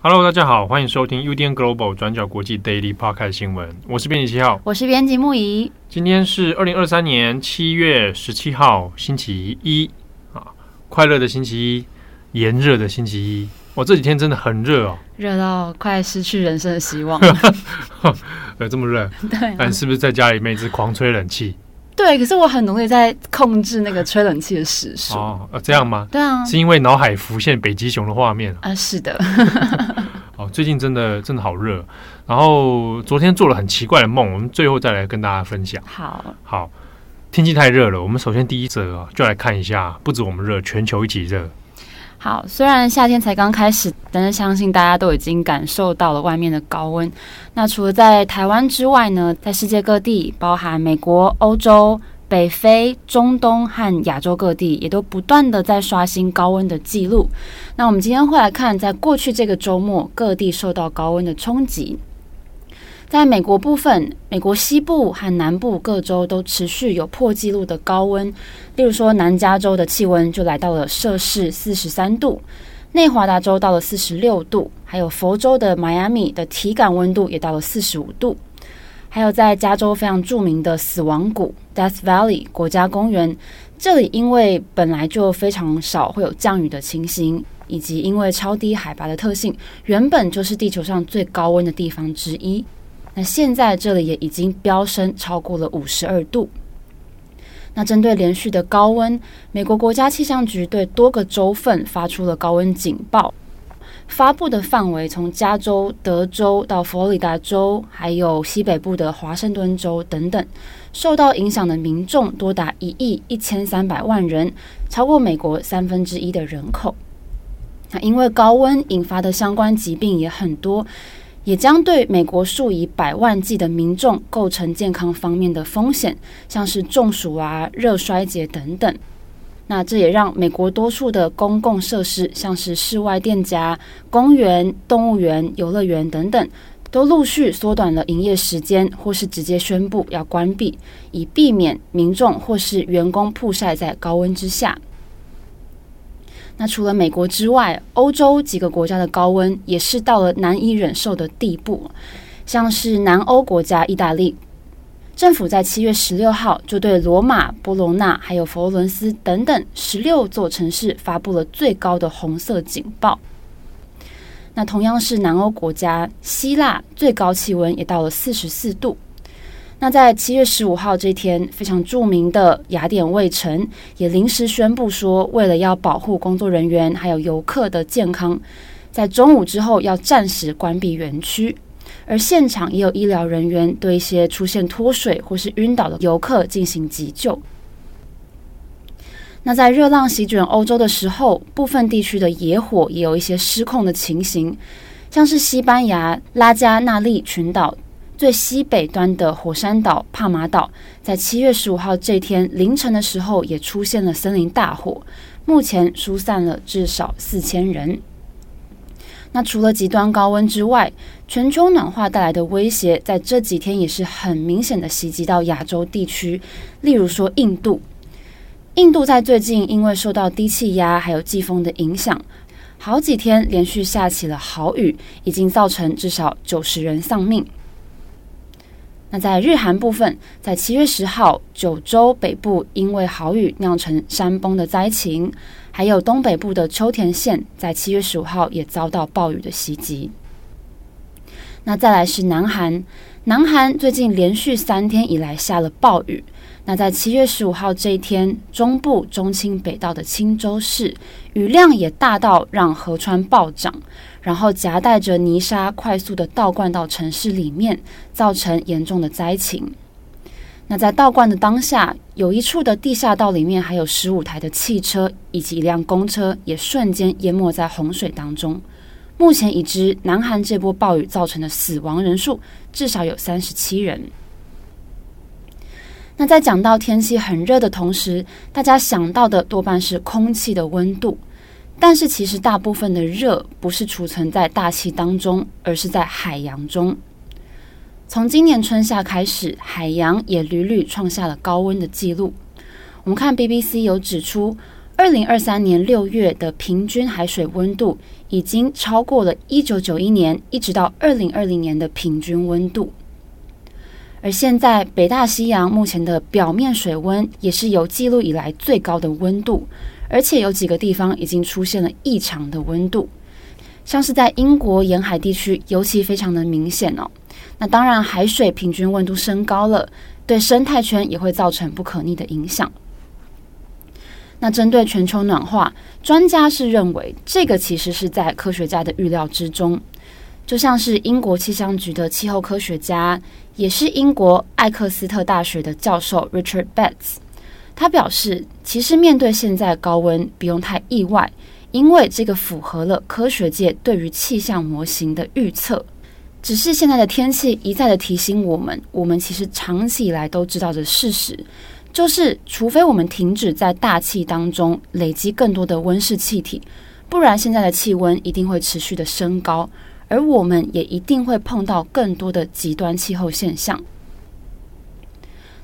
Hello，大家好，欢迎收听 UDN Global 转角国际 Daily Podcast 新闻。我是编辑七号，我是编辑木仪。今天是二零二三年七月十七号，星期一啊，快乐的星期一。炎热的星期一，我这几天真的很热哦，热到快失去人生的希望。有 这么热？对、啊。但是不是在家里面一直狂吹冷气？对，可是我很努力在控制那个吹冷气的时数。哦，这样吗？对啊。是因为脑海浮现北极熊的画面啊？是的。哦，最近真的真的好热。然后昨天做了很奇怪的梦，我们最后再来跟大家分享。好。好，天气太热了，我们首先第一则啊，就来看一下，不止我们热，全球一起热。好，虽然夏天才刚开始，但是相信大家都已经感受到了外面的高温。那除了在台湾之外呢，在世界各地，包含美国、欧洲、北非、中东和亚洲各地，也都不断的在刷新高温的记录。那我们今天会来看，在过去这个周末，各地受到高温的冲击。在美国部分，美国西部和南部各州都持续有破纪录的高温。例如说，南加州的气温就来到了摄氏四十三度，内华达州到了四十六度，还有佛州的迈阿密的体感温度也到了四十五度。还有在加州非常著名的死亡谷 （Death Valley） 国家公园，这里因为本来就非常少会有降雨的情形，以及因为超低海拔的特性，原本就是地球上最高温的地方之一。那现在这里也已经飙升超过了五十二度。那针对连续的高温，美国国家气象局对多个州份发出了高温警报，发布的范围从加州、德州到佛罗里达州，还有西北部的华盛顿州等等，受到影响的民众多达一亿一千三百万人，超过美国三分之一的人口。那因为高温引发的相关疾病也很多。也将对美国数以百万计的民众构成健康方面的风险，像是中暑啊、热衰竭等等。那这也让美国多处的公共设施，像是室外店家、公园、动物园、游乐园等等，都陆续缩短了营业时间，或是直接宣布要关闭，以避免民众或是员工曝晒在高温之下。那除了美国之外，欧洲几个国家的高温也是到了难以忍受的地步。像是南欧国家意大利，政府在七月十六号就对罗马、波隆纳还有佛罗伦斯等等十六座城市发布了最高的红色警报。那同样是南欧国家希腊，最高气温也到了四十四度。那在七月十五号这天，非常著名的雅典卫城也临时宣布说，为了要保护工作人员还有游客的健康，在中午之后要暂时关闭园区，而现场也有医疗人员对一些出现脱水或是晕倒的游客进行急救。那在热浪席卷欧洲的时候，部分地区的野火也有一些失控的情形，像是西班牙拉加纳利群岛。最西北端的火山岛帕马岛，在七月十五号这天凌晨的时候，也出现了森林大火，目前疏散了至少四千人。那除了极端高温之外，全球暖化带来的威胁，在这几天也是很明显的袭击到亚洲地区，例如说印度。印度在最近因为受到低气压还有季风的影响，好几天连续下起了豪雨，已经造成至少九十人丧命。那在日韩部分，在七月十号，九州北部因为豪雨酿成山崩的灾情，还有东北部的秋田县，在七月十五号也遭到暴雨的袭击。那再来是南韩，南韩最近连续三天以来下了暴雨。那在七月十五号这一天，中部中清北道的青州市雨量也大到让河川暴涨，然后夹带着泥沙快速的倒灌到城市里面，造成严重的灾情。那在倒灌的当下，有一处的地下道里面还有十五台的汽车以及一辆公车也瞬间淹没在洪水当中。目前已知南韩这波暴雨造成的死亡人数至少有三十七人。那在讲到天气很热的同时，大家想到的多半是空气的温度，但是其实大部分的热不是储存在大气当中，而是在海洋中。从今年春夏开始，海洋也屡屡创下了高温的记录。我们看 BBC 有指出，二零二三年六月的平均海水温度已经超过了一九九一年一直到二零二零年的平均温度。而现在，北大西洋目前的表面水温也是有记录以来最高的温度，而且有几个地方已经出现了异常的温度，像是在英国沿海地区尤其非常的明显哦。那当然，海水平均温度升高了，对生态圈也会造成不可逆的影响。那针对全球暖化，专家是认为这个其实是在科学家的预料之中。就像是英国气象局的气候科学家，也是英国艾克斯特大学的教授 Richard Betts，他表示，其实面对现在高温，不用太意外，因为这个符合了科学界对于气象模型的预测。只是现在的天气一再的提醒我们，我们其实长期以来都知道的事实，就是除非我们停止在大气当中累积更多的温室气体，不然现在的气温一定会持续的升高。而我们也一定会碰到更多的极端气候现象。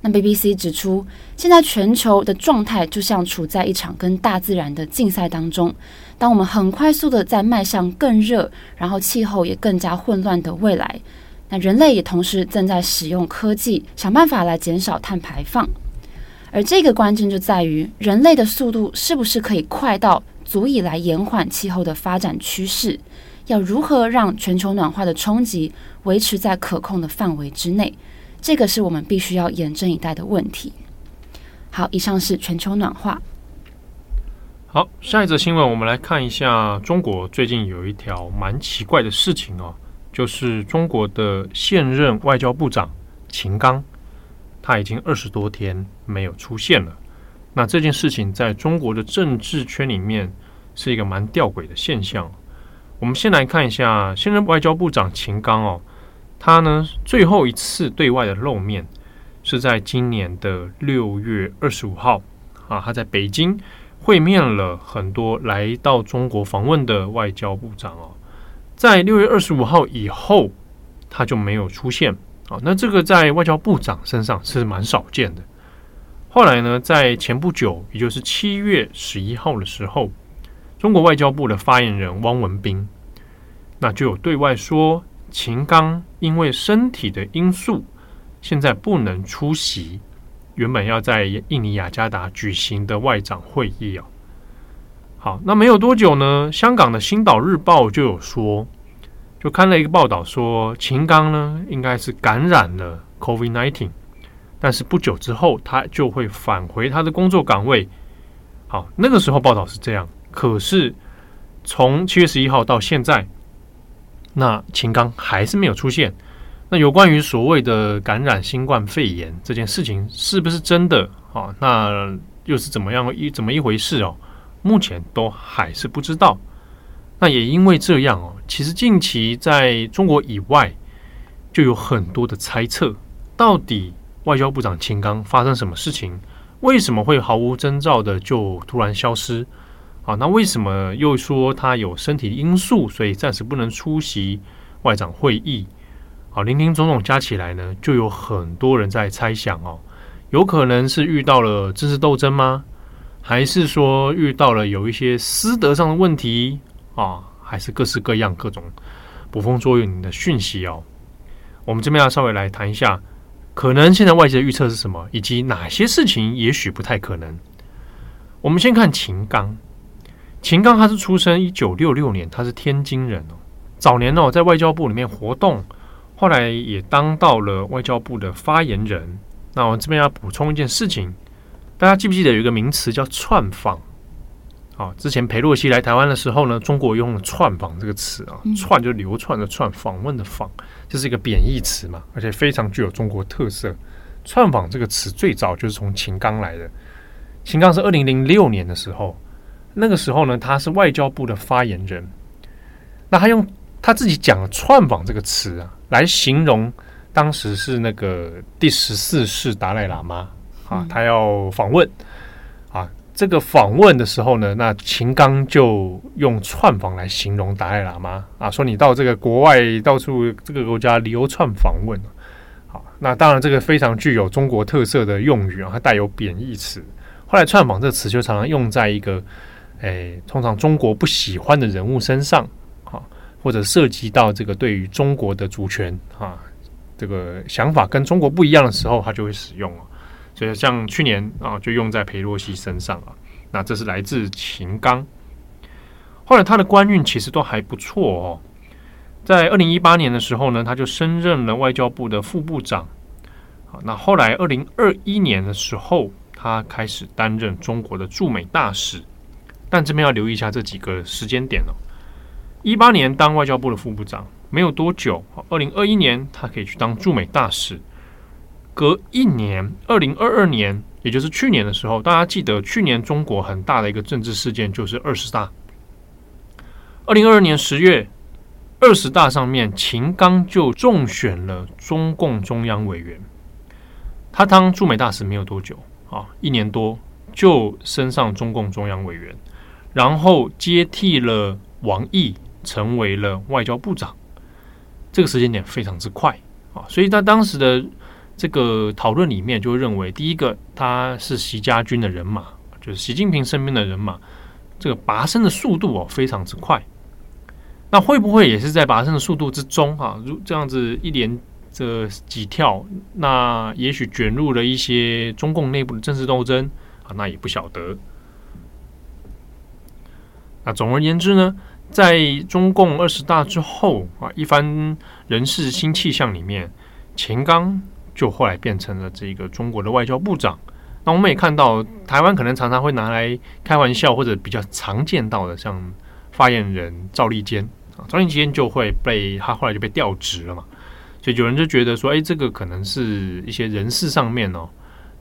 那 BBC 指出，现在全球的状态就像处在一场跟大自然的竞赛当中。当我们很快速的在迈向更热，然后气候也更加混乱的未来，那人类也同时正在使用科技，想办法来减少碳排放。而这个关键就在于，人类的速度是不是可以快到足以来延缓气候的发展趋势？要如何让全球暖化的冲击维持在可控的范围之内？这个是我们必须要严阵以待的问题。好，以上是全球暖化。好，下一则新闻，我们来看一下中国最近有一条蛮奇怪的事情哦，就是中国的现任外交部长秦刚，他已经二十多天没有出现了。那这件事情在中国的政治圈里面是一个蛮吊诡的现象。我们先来看一下现任外交部长秦刚哦，他呢最后一次对外的露面是在今年的六月二十五号啊，他在北京会面了很多来到中国访问的外交部长哦，在六月二十五号以后他就没有出现啊，那这个在外交部长身上是蛮少见的。后来呢，在前不久，也就是七月十一号的时候。中国外交部的发言人汪文斌，那就有对外说，秦刚因为身体的因素，现在不能出席原本要在印尼雅加达举行的外长会议啊。好，那没有多久呢，香港的《星岛日报》就有说，就看了一个报道说，秦刚呢应该是感染了 COVID-19，但是不久之后他就会返回他的工作岗位。好，那个时候报道是这样。可是，从七月十一号到现在，那秦刚还是没有出现。那有关于所谓的感染新冠肺炎这件事情是不是真的啊？那又是怎么样一怎么一回事哦？目前都还是不知道。那也因为这样哦，其实近期在中国以外就有很多的猜测，到底外交部长秦刚发生什么事情？为什么会毫无征兆的就突然消失？啊，那为什么又说他有身体因素，所以暂时不能出席外长会议？好，林林总总加起来呢，就有很多人在猜想哦，有可能是遇到了政治斗争吗？还是说遇到了有一些私德上的问题啊？还是各式各样各种捕风捉影的讯息哦？我们这边要稍微来谈一下，可能现在外界的预测是什么，以及哪些事情也许不太可能。我们先看秦刚。秦刚他是出生一九六六年，他是天津人哦。早年哦在外交部里面活动，后来也当到了外交部的发言人。那我这边要补充一件事情，大家记不记得有一个名词叫串访？啊，之前裴洛西来台湾的时候呢，中国用了“串访”这个词啊，“串”就流窜的“串”，访问的“访”，这是一个贬义词嘛，而且非常具有中国特色。串访这个词最早就是从秦刚来的。秦刚是二零零六年的时候。那个时候呢，他是外交部的发言人。那他用他自己讲的“窜访”这个词啊，来形容当时是那个第十四世达赖喇嘛啊，他要访问啊。这个访问的时候呢，那秦刚就用串访来形容达赖喇嘛啊，说你到这个国外到处这个国家流窜访问。好，那当然这个非常具有中国特色的用语啊，它带有贬义词。后来串访这个词就常常用在一个诶，通常中国不喜欢的人物身上啊，或者涉及到这个对于中国的主权啊这个想法跟中国不一样的时候，他就会使用了。所以像去年啊，就用在裴洛西身上啊。那这是来自秦刚。后来他的官运其实都还不错哦。在二零一八年的时候呢，他就升任了外交部的副部长。好，那后来二零二一年的时候，他开始担任中国的驻美大使。但这边要留意一下这几个时间点哦。一八年当外交部的副部长，没有多久，二零二一年他可以去当驻美大使。隔一年，二零二二年，也就是去年的时候，大家记得去年中国很大的一个政治事件就是二十大。二零二二年十月，二十大上面，秦刚就中选了中共中央委员。他当驻美大使没有多久啊，一年多就升上中共中央委员，然后接替了王毅，成为了外交部长。这个时间点非常之快啊，所以他当时的。这个讨论里面就认为，第一个他是习家军的人马，就是习近平身边的人马，这个拔升的速度哦非常之快。那会不会也是在拔升的速度之中啊？如这样子一连这几跳，那也许卷入了一些中共内部的政治斗争啊？那也不晓得。那总而言之呢，在中共二十大之后啊，一番人事新气象里面，秦刚。就后来变成了这个中国的外交部长。那我们也看到，台湾可能常常会拿来开玩笑，或者比较常见到的，像发言人赵立坚啊，赵立坚就会被他后来就被调职了嘛。所以有人就觉得说，哎，这个可能是一些人事上面哦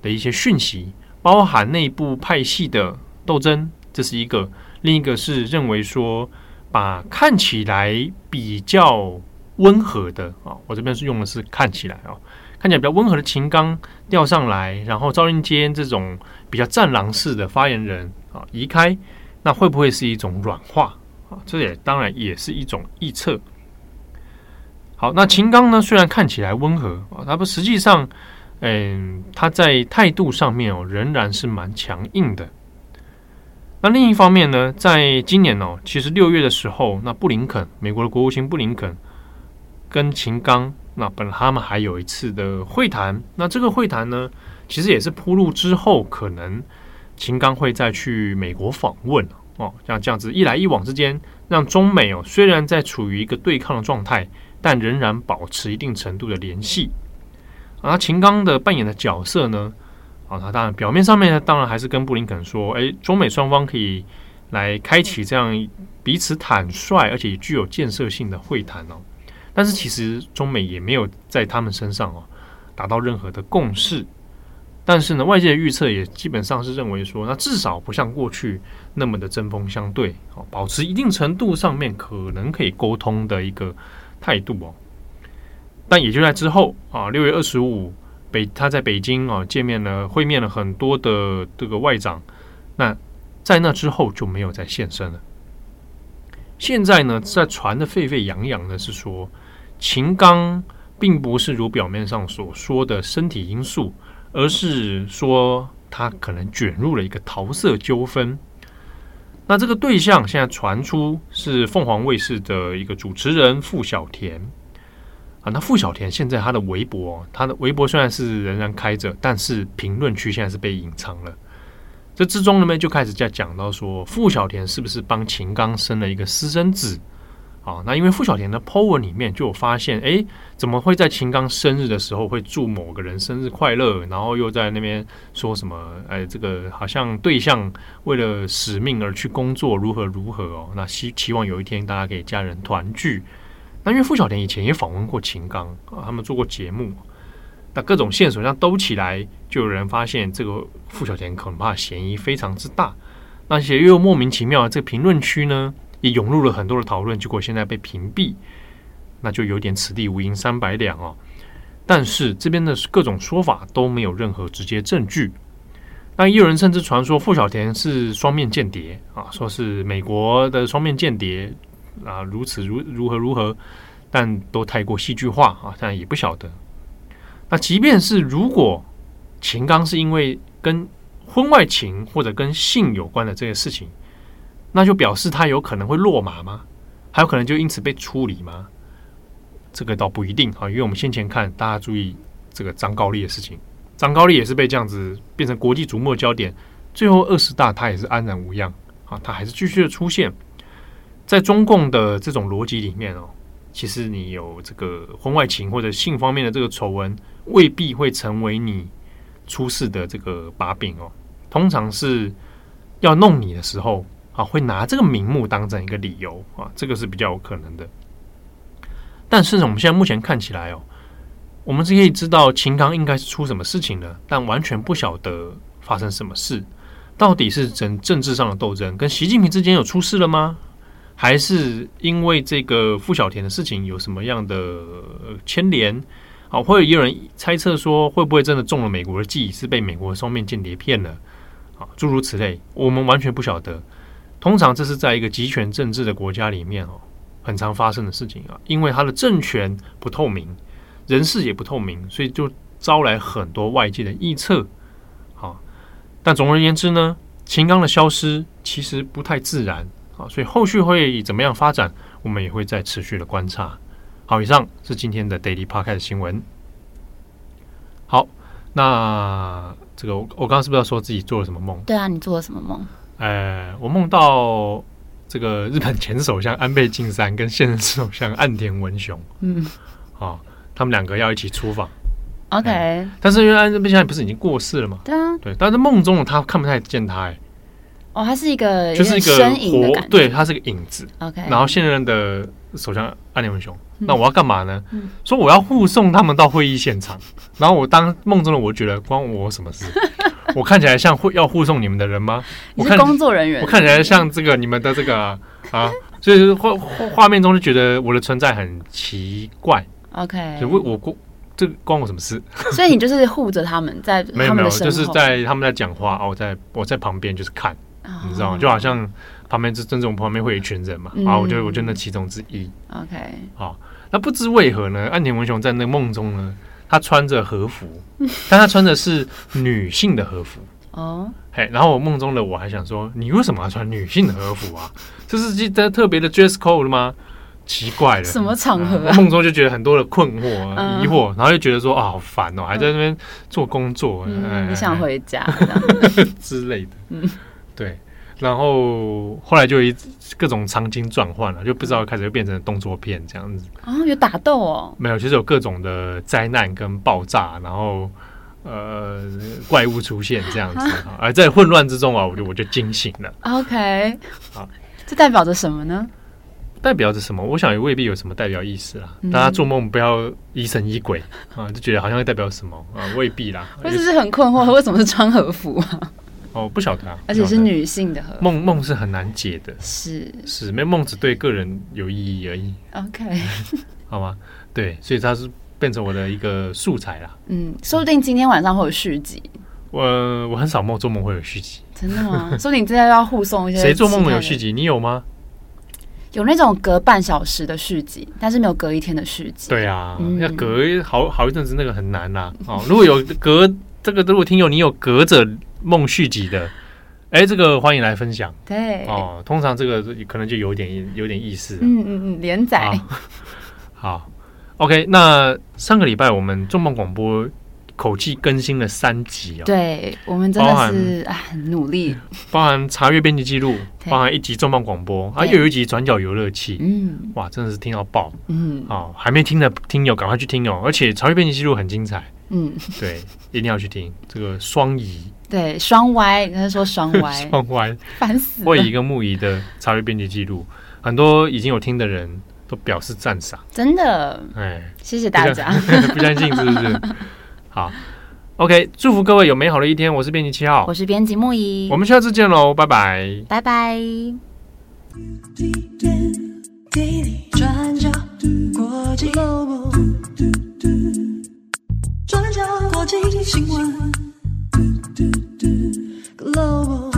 的一些讯息，包含内部派系的斗争，这是一个；另一个是认为说，把看起来比较温和的啊，我这边是用的是看起来啊。看起来比较温和的秦刚调上来，然后赵立坚这种比较战狼式的发言人啊移开，那会不会是一种软化啊？这也当然也是一种臆测。好，那秦刚呢，虽然看起来温和啊，他不实际上，嗯，他在态度上面哦，仍然是蛮强硬的。那另一方面呢，在今年哦，其实六月的时候，那布林肯，美国的国务卿布林肯跟秦刚。那本来他们还有一次的会谈，那这个会谈呢，其实也是铺路之后，可能秦刚会再去美国访问哦，像这样子一来一往之间，让中美哦虽然在处于一个对抗的状态，但仍然保持一定程度的联系。而秦刚的扮演的角色呢，啊，他当然表面上面呢，当然还是跟布林肯说，哎，中美双方可以来开启这样彼此坦率而且具有建设性的会谈哦。但是其实中美也没有在他们身上哦达到任何的共识，但是呢，外界的预测也基本上是认为说，那至少不像过去那么的针锋相对哦，保持一定程度上面可能可以沟通的一个态度哦。但也就在之后啊，六月二十五北他在北京啊见面了，会面了很多的这个外长，那在那之后就没有再现身了。现在呢，在传的沸沸扬扬的是说。秦刚并不是如表面上所说的身体因素，而是说他可能卷入了一个桃色纠纷。那这个对象现在传出是凤凰卫视的一个主持人傅小田那傅小田现在他的微博，他的微博虽然是仍然开着，但是评论区现在是被隐藏了。这之中呢，就开始在讲到说，傅小田是不是帮秦刚生了一个私生子？啊，那因为傅小田的 po 文里面就有发现，哎，怎么会在秦刚生日的时候会祝某个人生日快乐，然后又在那边说什么，哎，这个好像对象为了使命而去工作，如何如何哦？那希期望有一天大家可以家人团聚。那因为傅小田以前也访问过秦刚啊，他们做过节目，那各种线索这样兜起来，就有人发现这个傅小田恐怕嫌疑非常之大。那些又莫名其妙这评论区呢？也涌入了很多的讨论，结果现在被屏蔽，那就有点此地无银三百两哦。但是这边的各种说法都没有任何直接证据。那也有人甚至传说傅小田是双面间谍啊，说是美国的双面间谍啊，如此如如何如何，但都太过戏剧化啊，但也不晓得。那即便是如果秦刚是因为跟婚外情或者跟性有关的这些事情，那就表示他有可能会落马吗？还有可能就因此被处理吗？这个倒不一定啊，因为我们先前看，大家注意这个张高丽的事情，张高丽也是被这样子变成国际瞩目的焦点，最后二十大他也是安然无恙啊，他还是继续的出现在中共的这种逻辑里面哦。其实你有这个婚外情或者性方面的这个丑闻，未必会成为你出事的这个把柄哦。通常是要弄你的时候啊，会拿这个名目当成一个理由啊，这个是比较有可能的。但是，我们现在目前看起来哦，我们是可以知道秦刚应该是出什么事情了，但完全不晓得发生什么事。到底是政政治上的斗争，跟习近平之间有出事了吗？还是因为这个傅小田的事情有什么样的牵连？啊，会有人猜测说，会不会真的中了美国的计，是被美国的双面间谍骗了？啊，诸如此类，我们完全不晓得。通常这是在一个极权政治的国家里面哦。很常发生的事情啊，因为他的政权不透明，人事也不透明，所以就招来很多外界的臆测。好，但总而言之呢，秦刚的消失其实不太自然啊，所以后续会怎么样发展，我们也会再持续的观察。好，以上是今天的 Daily Podcast 的新闻。好，那这个我我刚刚是不是要说自己做了什么梦？对啊，你做了什么梦？呃，我梦到。这个日本前首相安倍晋三跟现任首相岸田文雄，嗯，啊、哦，他们两个要一起出访，OK、嗯。但是因为安倍现在不是已经过世了吗？对啊，对。但是梦中他看不太见他，哎，哦，他是一个就是一个身影的感觉，对，他是个影子，OK。然后现任的首相岸田文雄，嗯、那我要干嘛呢？嗯、说我要护送他们到会议现场，然后我当梦中的我觉得关我什么事？我看起来像会要护送你们的人吗？你是工作人员，我看起来像这个你们的这个啊，啊所以画画面中就觉得我的存在很奇怪。OK，就我我这关我什么事？所以你就是护着他们在 他们的身后，就是在他们在讲话哦，我在我在旁边就是看，你知道吗？就好像旁边是真正旁边会有一群人嘛，啊，我觉得我觉得那其中之一。OK，好，那不知为何呢？岸田文雄在那个梦中呢？他穿着和服，但他穿的是女性的和服哦。嘿，然后我梦中的我还想说，你为什么要穿女性的和服啊？这是记得特别的 dress code 了吗？奇怪了，什么场合啊？梦中就觉得很多的困惑、疑惑，然后就觉得说啊，好烦哦，还在那边做工作，你想回家 之类的。嗯，对。然后后来就一各种场景转换了，就不知道开始就变成动作片这样子啊、哦，有打斗哦？没有，其实有各种的灾难跟爆炸，然后呃怪物出现这样子，啊、而在混乱之中啊，我就我就惊醒了。OK，好，这代表着什么呢？代表着什么？我想也未必有什么代表意思啦。嗯、大家做梦不要疑神疑鬼啊，就觉得好像代表什么啊，未必啦。我只是很困惑，为什么是穿和服啊？哦，不晓得啊，而且是女性的梦，梦是很难解的，是是，没梦只对个人有意义而已。OK，好吗？对，所以它是变成我的一个素材啦。嗯，说不定今天晚上会有续集。我我很少梦做梦会有续集，真的吗？说不定你真的要护送一些。谁做梦没有续集？你有吗？有那种隔半小时的续集，但是没有隔一天的续集。对啊，嗯、要隔好好一阵子，那个很难呐。哦，如果有隔这个，如果听友你有隔着。梦续集的，哎，这个欢迎来分享。对哦，通常这个可能就有点有点意思。嗯嗯嗯，连载。好，好，OK。那上个礼拜我们重磅广播口气更新了三集哦。对，我们真的是啊很努力，包含查阅编辑记录，包含一集重磅广播，啊，又有一集转角游乐器。嗯，哇，真的是听到爆。嗯，好，还没听的听友赶快去听哦，而且查阅编辑记录很精彩。嗯，对，一定要去听这个双移。对，双 Y，他说双 Y，双 Y，烦死了。会以一个木仪的查阅编辑记录，很多已经有听的人都表示赞赏，真的。哎，谢谢大家，不相信 是不是？好，OK，祝福各位有美好的一天。我是编辑七号，我是编辑木仪，我们下次见喽，拜拜，拜拜。角国际新闻 Global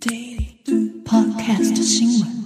Daily Podcast 新闻。